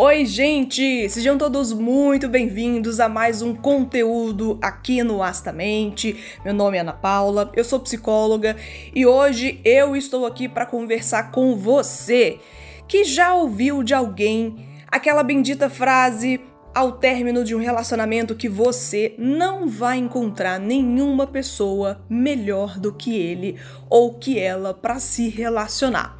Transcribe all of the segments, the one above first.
Oi, gente! Sejam todos muito bem-vindos a mais um conteúdo aqui no Astamente. Meu nome é Ana Paula, eu sou psicóloga e hoje eu estou aqui para conversar com você que já ouviu de alguém aquela bendita frase ao término de um relacionamento que você não vai encontrar nenhuma pessoa melhor do que ele ou que ela para se relacionar.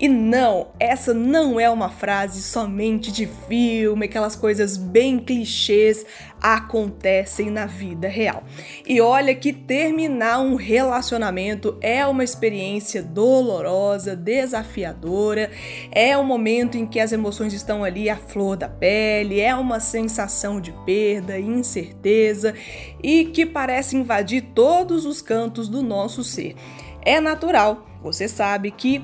E não, essa não é uma frase somente de filme, aquelas coisas bem clichês acontecem na vida real. E olha que terminar um relacionamento é uma experiência dolorosa, desafiadora, é um momento em que as emoções estão ali à flor da pele, é uma sensação de perda, incerteza e que parece invadir todos os cantos do nosso ser. É natural, você sabe que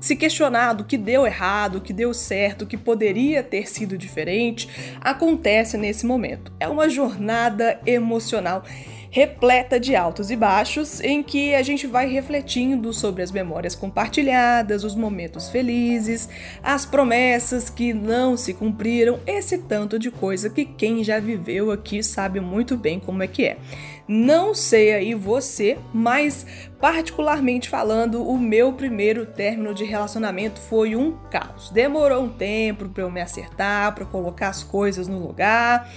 se questionar do que deu errado, o que deu certo, o que poderia ter sido diferente, acontece nesse momento. É uma jornada emocional repleta de altos e baixos, em que a gente vai refletindo sobre as memórias compartilhadas, os momentos felizes, as promessas que não se cumpriram, esse tanto de coisa que quem já viveu aqui sabe muito bem como é que é. Não sei aí você, mas particularmente falando, o meu primeiro término de relacionamento foi um caos. Demorou um tempo para eu me acertar, para colocar as coisas no lugar.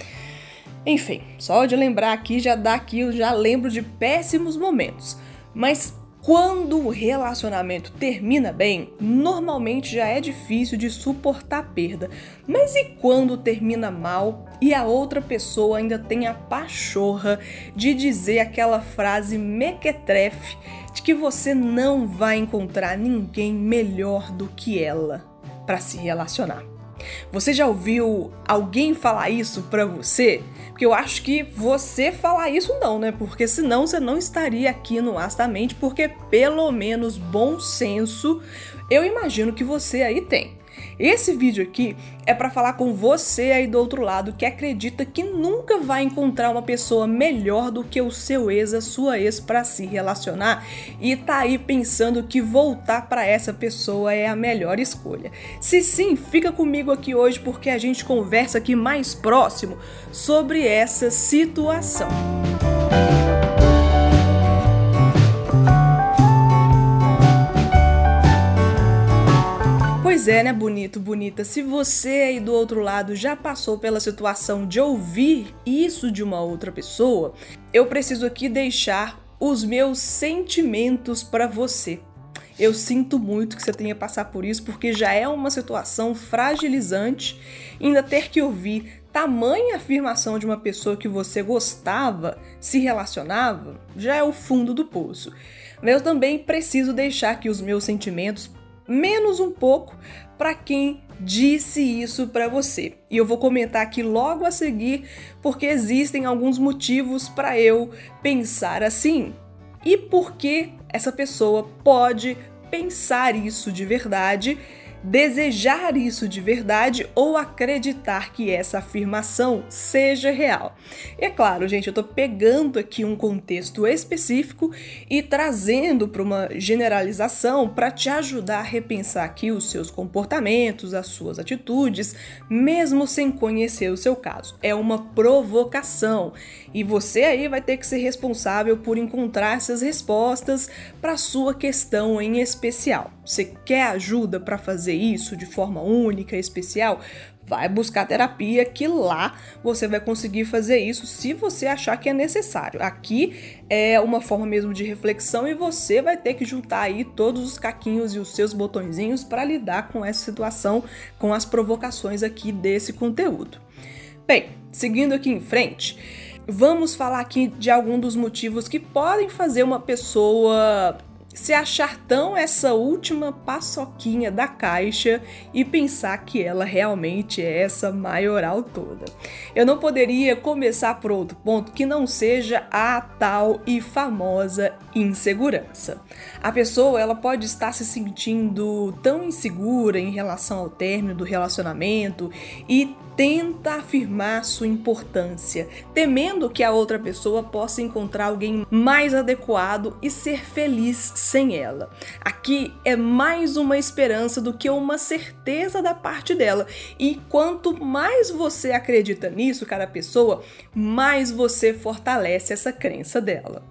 Enfim, só de lembrar aqui já dá aqui, eu já lembro de péssimos momentos. Mas quando o relacionamento termina bem, normalmente já é difícil de suportar a perda. Mas e quando termina mal e a outra pessoa ainda tem a pachorra de dizer aquela frase mequetrefe de que você não vai encontrar ninguém melhor do que ela para se relacionar? Você já ouviu alguém falar isso para você? Porque eu acho que você falar isso não, né? Porque senão você não estaria aqui no Astamente, porque pelo menos bom senso eu imagino que você aí tem. Esse vídeo aqui é para falar com você aí do outro lado que acredita que nunca vai encontrar uma pessoa melhor do que o seu ex, a sua ex para se relacionar e tá aí pensando que voltar para essa pessoa é a melhor escolha. Se sim, fica comigo aqui hoje porque a gente conversa aqui mais próximo sobre essa situação. Pois é, né, bonito, bonita? Se você aí do outro lado já passou pela situação de ouvir isso de uma outra pessoa, eu preciso aqui deixar os meus sentimentos para você. Eu sinto muito que você tenha passado por isso, porque já é uma situação fragilizante. Ainda ter que ouvir tamanha afirmação de uma pessoa que você gostava, se relacionava, já é o fundo do poço. Mas eu também preciso deixar aqui os meus sentimentos menos um pouco para quem disse isso para você. E eu vou comentar aqui logo a seguir, porque existem alguns motivos para eu pensar assim. E por que essa pessoa pode pensar isso de verdade desejar isso de verdade ou acreditar que essa afirmação seja real. E é claro, gente, eu tô pegando aqui um contexto específico e trazendo para uma generalização para te ajudar a repensar aqui os seus comportamentos, as suas atitudes, mesmo sem conhecer o seu caso. É uma provocação e você aí vai ter que ser responsável por encontrar essas respostas para sua questão em especial. Você quer ajuda para fazer isso de forma única, especial, vai buscar terapia que lá você vai conseguir fazer isso se você achar que é necessário. Aqui é uma forma mesmo de reflexão e você vai ter que juntar aí todos os caquinhos e os seus botõezinhos para lidar com essa situação, com as provocações aqui desse conteúdo. Bem, seguindo aqui em frente, vamos falar aqui de algum dos motivos que podem fazer uma pessoa se achar tão essa última paçoquinha da caixa e pensar que ela realmente é essa maioral toda. Eu não poderia começar por outro ponto que não seja a tal e famosa insegurança. A pessoa ela pode estar se sentindo tão insegura em relação ao término do relacionamento e tenta afirmar sua importância, temendo que a outra pessoa possa encontrar alguém mais adequado e ser feliz sem ela. Aqui é mais uma esperança do que uma certeza da parte dela. E quanto mais você acredita nisso, cada pessoa, mais você fortalece essa crença dela.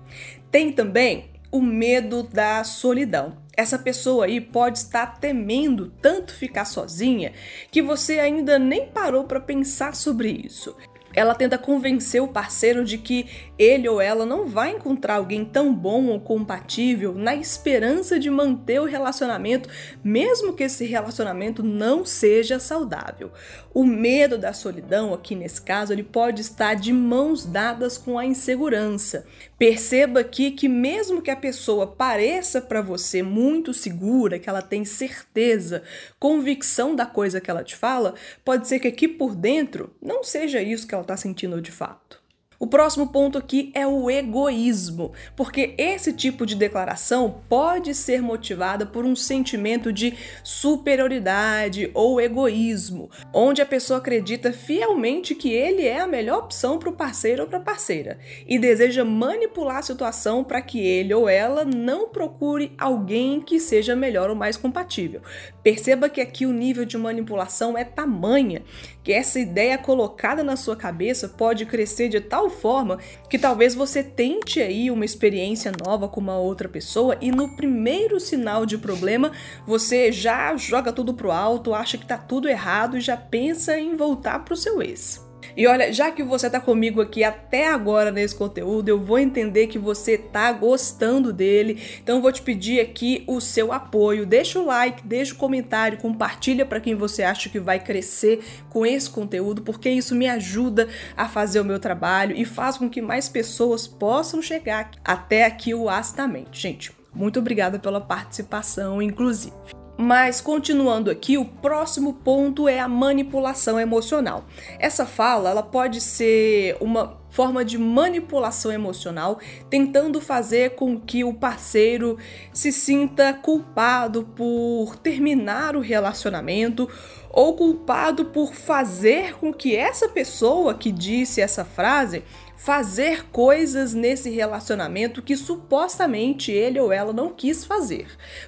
Tem também o medo da solidão. Essa pessoa aí pode estar temendo tanto ficar sozinha que você ainda nem parou para pensar sobre isso. Ela tenta convencer o parceiro de que ele ou ela não vai encontrar alguém tão bom ou compatível na esperança de manter o relacionamento, mesmo que esse relacionamento não seja saudável. O medo da solidão, aqui nesse caso, ele pode estar de mãos dadas com a insegurança. Perceba aqui que mesmo que a pessoa pareça para você muito segura, que ela tem certeza, convicção da coisa que ela te fala, pode ser que aqui por dentro não seja isso que ela está sentindo de fato. O próximo ponto aqui é o egoísmo, porque esse tipo de declaração pode ser motivada por um sentimento de superioridade ou egoísmo, onde a pessoa acredita fielmente que ele é a melhor opção para o parceiro ou para a parceira e deseja manipular a situação para que ele ou ela não procure alguém que seja melhor ou mais compatível. Perceba que aqui o nível de manipulação é tamanha que essa ideia colocada na sua cabeça pode crescer de tal forma que talvez você tente aí uma experiência nova com uma outra pessoa e no primeiro sinal de problema você já joga tudo pro alto, acha que tá tudo errado e já pensa em voltar pro seu ex. E olha, já que você tá comigo aqui até agora nesse conteúdo, eu vou entender que você tá gostando dele. Então vou te pedir aqui o seu apoio. Deixa o like, deixa o comentário, compartilha para quem você acha que vai crescer com esse conteúdo, porque isso me ajuda a fazer o meu trabalho e faz com que mais pessoas possam chegar até aqui o Astamente. Gente, muito obrigada pela participação, inclusive. Mas continuando aqui, o próximo ponto é a manipulação emocional. Essa fala, ela pode ser uma forma de manipulação emocional, tentando fazer com que o parceiro se sinta culpado por terminar o relacionamento ou culpado por fazer com que essa pessoa que disse essa frase fazer coisas nesse relacionamento que supostamente ele ou ela não quis fazer,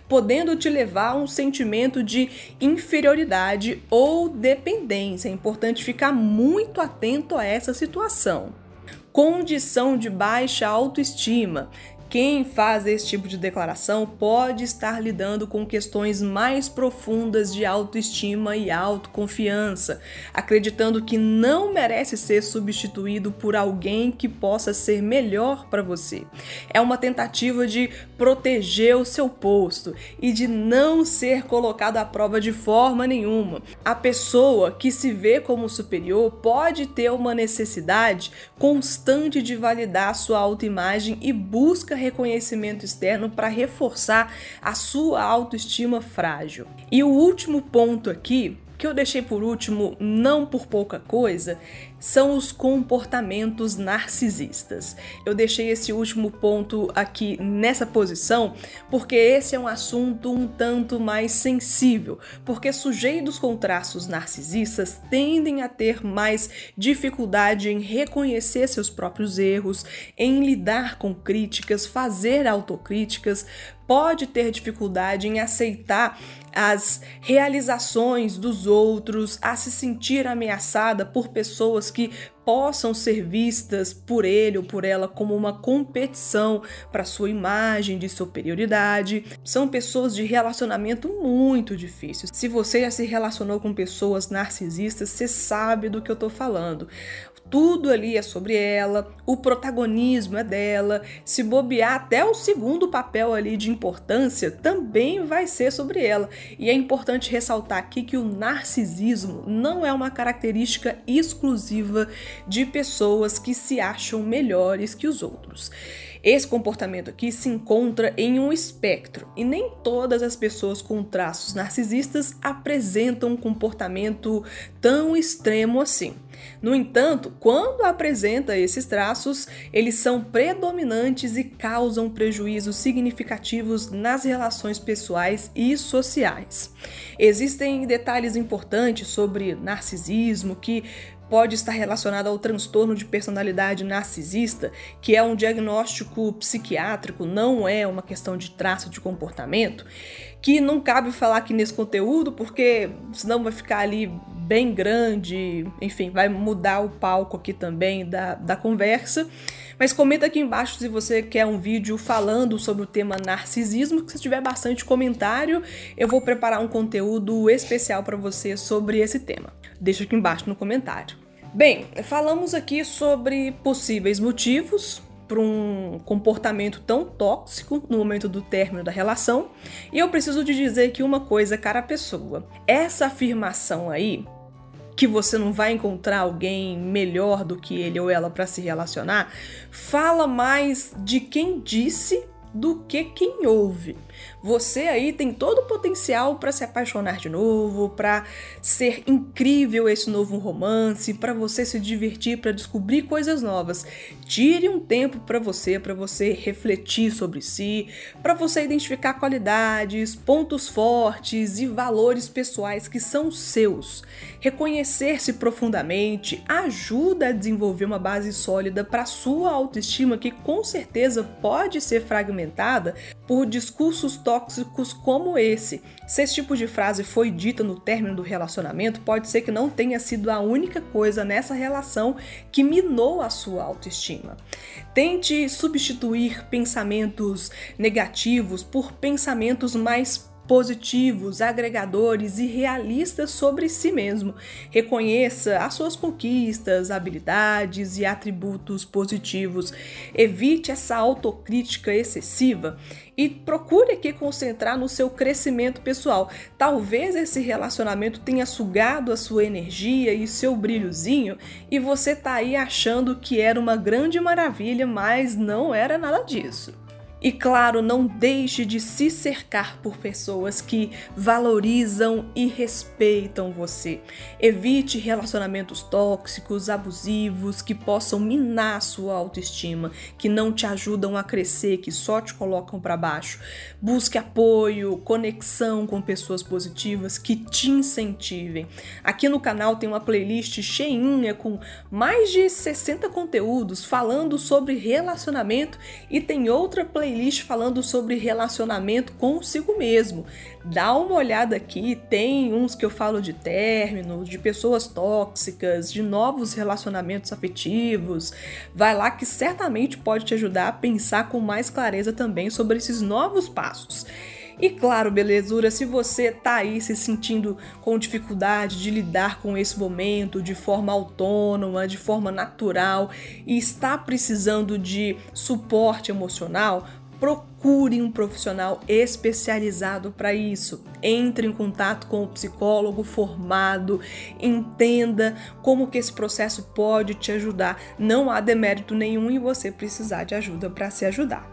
podendo te levar a um sentimento de inferioridade ou dependência. É importante ficar muito atento a essa situação. Condição de baixa autoestima. Quem faz esse tipo de declaração pode estar lidando com questões mais profundas de autoestima e autoconfiança, acreditando que não merece ser substituído por alguém que possa ser melhor para você. É uma tentativa de proteger o seu posto e de não ser colocado à prova de forma nenhuma. A pessoa que se vê como superior pode ter uma necessidade constante de validar sua autoimagem e busca reconhecimento externo para reforçar a sua autoestima frágil. E o último ponto aqui que eu deixei por último, não por pouca coisa, são os comportamentos narcisistas. Eu deixei esse último ponto aqui nessa posição porque esse é um assunto um tanto mais sensível, porque sujeitos com traços narcisistas tendem a ter mais dificuldade em reconhecer seus próprios erros, em lidar com críticas, fazer autocríticas, pode ter dificuldade em aceitar as realizações dos outros, a se sentir ameaçada por pessoas que possam ser vistas por ele ou por ela como uma competição para sua imagem de superioridade. São pessoas de relacionamento muito difícil. Se você já se relacionou com pessoas narcisistas, você sabe do que eu estou falando tudo ali é sobre ela, o protagonismo é dela, se bobear até o segundo papel ali de importância também vai ser sobre ela. E é importante ressaltar aqui que o narcisismo não é uma característica exclusiva de pessoas que se acham melhores que os outros. Esse comportamento aqui se encontra em um espectro e nem todas as pessoas com traços narcisistas apresentam um comportamento tão extremo assim. No entanto, quando apresenta esses traços, eles são predominantes e causam prejuízos significativos nas relações pessoais e sociais. Existem detalhes importantes sobre narcisismo que pode estar relacionada ao transtorno de personalidade narcisista, que é um diagnóstico psiquiátrico, não é uma questão de traço de comportamento, que não cabe falar aqui nesse conteúdo, porque senão vai ficar ali bem grande, enfim, vai mudar o palco aqui também da, da conversa. Mas comenta aqui embaixo se você quer um vídeo falando sobre o tema narcisismo, que se tiver bastante comentário, eu vou preparar um conteúdo especial para você sobre esse tema. Deixa aqui embaixo no comentário. Bem, falamos aqui sobre possíveis motivos para um comportamento tão tóxico no momento do término da relação. E eu preciso de dizer que uma coisa, cara pessoa, essa afirmação aí que você não vai encontrar alguém melhor do que ele ou ela para se relacionar, fala mais de quem disse do que quem ouve. Você aí tem todo o potencial para se apaixonar de novo, para ser incrível esse novo romance, para você se divertir, para descobrir coisas novas. Tire um tempo para você, para você refletir sobre si, para você identificar qualidades, pontos fortes e valores pessoais que são seus. Reconhecer-se profundamente ajuda a desenvolver uma base sólida para sua autoestima que com certeza pode ser fragmentada por discursos tóxicos como esse. Se esse tipo de frase foi dita no término do relacionamento, pode ser que não tenha sido a única coisa nessa relação que minou a sua autoestima. Tente substituir pensamentos negativos por pensamentos mais positivos, agregadores e realistas sobre si mesmo. Reconheça as suas conquistas, habilidades e atributos positivos. Evite essa autocrítica excessiva e procure aqui concentrar no seu crescimento pessoal. Talvez esse relacionamento tenha sugado a sua energia e seu brilhozinho e você tá aí achando que era uma grande maravilha, mas não era nada disso. E claro, não deixe de se cercar por pessoas que valorizam e respeitam você. Evite relacionamentos tóxicos, abusivos, que possam minar sua autoestima, que não te ajudam a crescer, que só te colocam para baixo. Busque apoio, conexão com pessoas positivas que te incentivem. Aqui no canal tem uma playlist cheinha com mais de 60 conteúdos falando sobre relacionamento e tem outra playlist playlist falando sobre relacionamento consigo mesmo. Dá uma olhada aqui, tem uns que eu falo de términos, de pessoas tóxicas, de novos relacionamentos afetivos. Vai lá que certamente pode te ajudar a pensar com mais clareza também sobre esses novos passos. E claro, belezura, se você tá aí se sentindo com dificuldade de lidar com esse momento de forma autônoma, de forma natural e está precisando de suporte emocional, procure um profissional especializado para isso. Entre em contato com o psicólogo formado, entenda como que esse processo pode te ajudar. Não há demérito nenhum em você precisar de ajuda para se ajudar,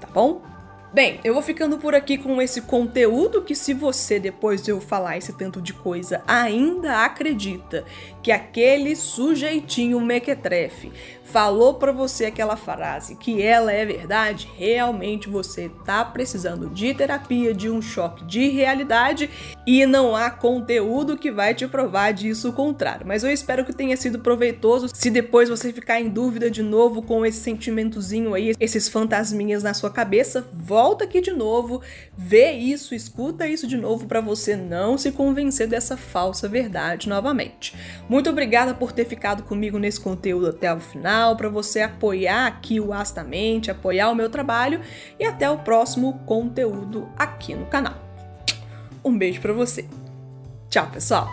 tá bom? Bem, eu vou ficando por aqui com esse conteúdo que se você depois de eu falar esse tanto de coisa ainda acredita que aquele sujeitinho mequetrefe falou para você aquela frase que ela é verdade, realmente você tá precisando de terapia, de um choque de realidade e não há conteúdo que vai te provar disso o contrário. Mas eu espero que tenha sido proveitoso. Se depois você ficar em dúvida de novo com esse sentimentozinho aí, esses fantasminhas na sua cabeça, volta aqui de novo, vê isso, escuta isso de novo para você não se convencer dessa falsa verdade novamente. Muito obrigada por ter ficado comigo nesse conteúdo até o final para você apoiar aqui o Astamente, apoiar o meu trabalho e até o próximo conteúdo aqui no canal. Um beijo para você. Tchau, pessoal.